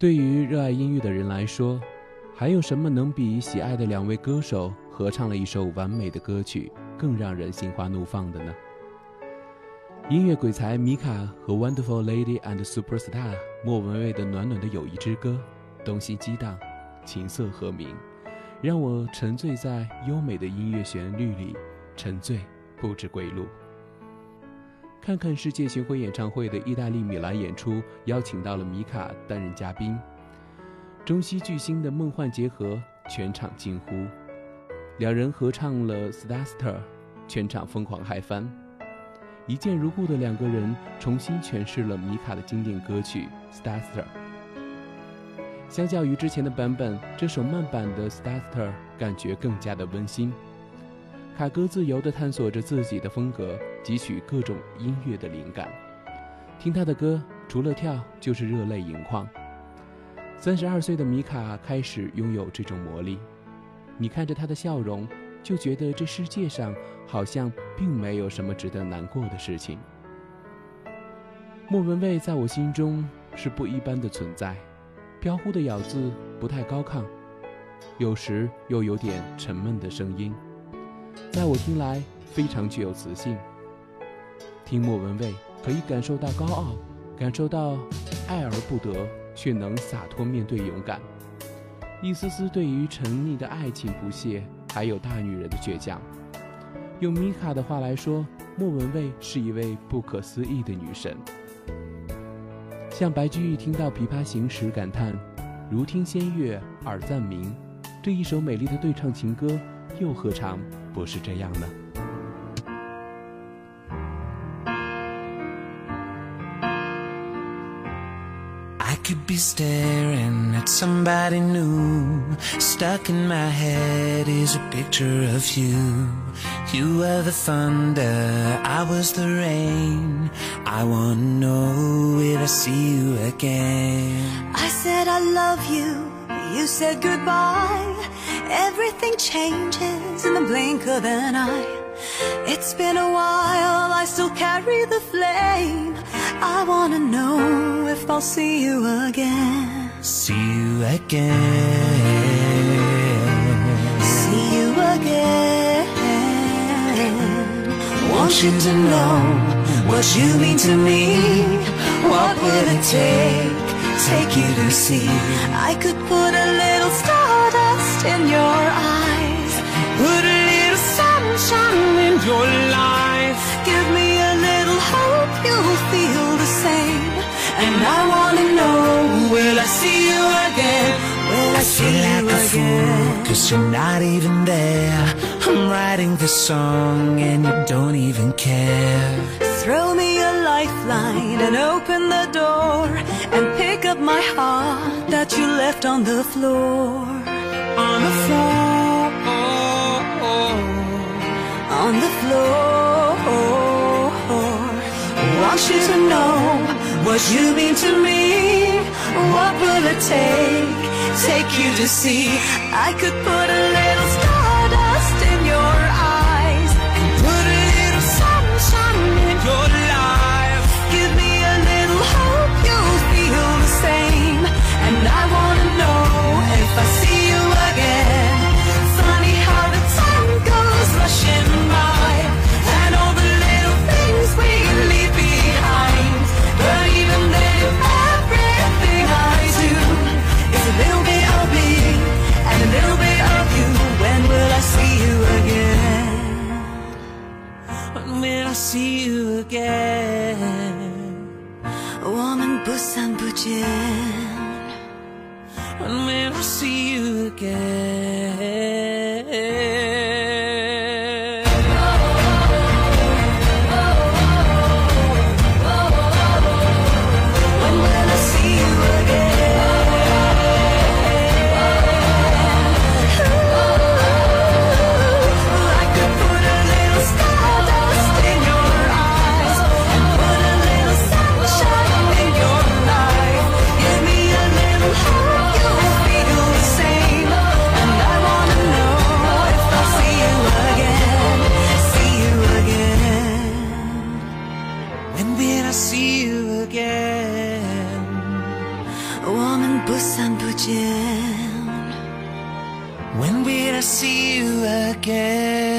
对于热爱音乐的人来说，还有什么能比喜爱的两位歌手合唱了一首完美的歌曲更让人心花怒放的呢？音乐鬼才米卡和 Wonderful Lady and Superstar 莫文蔚的暖暖的友谊之歌，东西激荡，琴瑟和鸣，让我沉醉在优美的音乐旋律里，沉醉不知归路。看看世界巡回演唱会的意大利米兰演出，邀请到了米卡担任嘉宾，中西巨星的梦幻结合，全场惊呼。两人合唱了《Starster》，全场疯狂嗨翻。一见如故的两个人重新诠释了米卡的经典歌曲《Starster》。相较于之前的版本，这首慢版的《Starster》感觉更加的温馨。卡哥自由地探索着自己的风格，汲取各种音乐的灵感。听他的歌，除了跳就是热泪盈眶。三十二岁的米卡开始拥有这种魔力，你看着他的笑容，就觉得这世界上好像并没有什么值得难过的事情。莫文蔚在我心中是不一般的存在，飘忽的咬字不太高亢，有时又有点沉闷的声音。在我听来，非常具有磁性。听莫文蔚，可以感受到高傲，感受到爱而不得却能洒脱面对勇敢，一丝丝对于沉溺的爱情不屑，还有大女人的倔强。用米卡的话来说，莫文蔚是一位不可思议的女神。像白居易听到《琵琶行》时感叹：“如听仙乐耳暂明。”这一首美丽的对唱情歌，又何尝？不是这样呢。Could be staring at somebody new. Stuck in my head is a picture of you. You were the thunder, I was the rain. I wanna know, will I see you again? I said I love you, you said goodbye. Everything changes in the blink of an eye. It's been a while, I still carry the flame. I wanna know I'll see you again. See you again. See you again. Want you to know what you mean to me. What will it take? Take you to see. I could put a little stardust in your eyes. Put a little sunshine in your life. Cause you're not even there. I'm writing this song and you don't even care. Throw me a lifeline and open the door and pick up my heart that you left on the floor. On the floor. On the floor. Want you to know What you mean to me? what will it take? Take you to see. I could put a 我们不散不见。 When will I see you again? When will I see you again?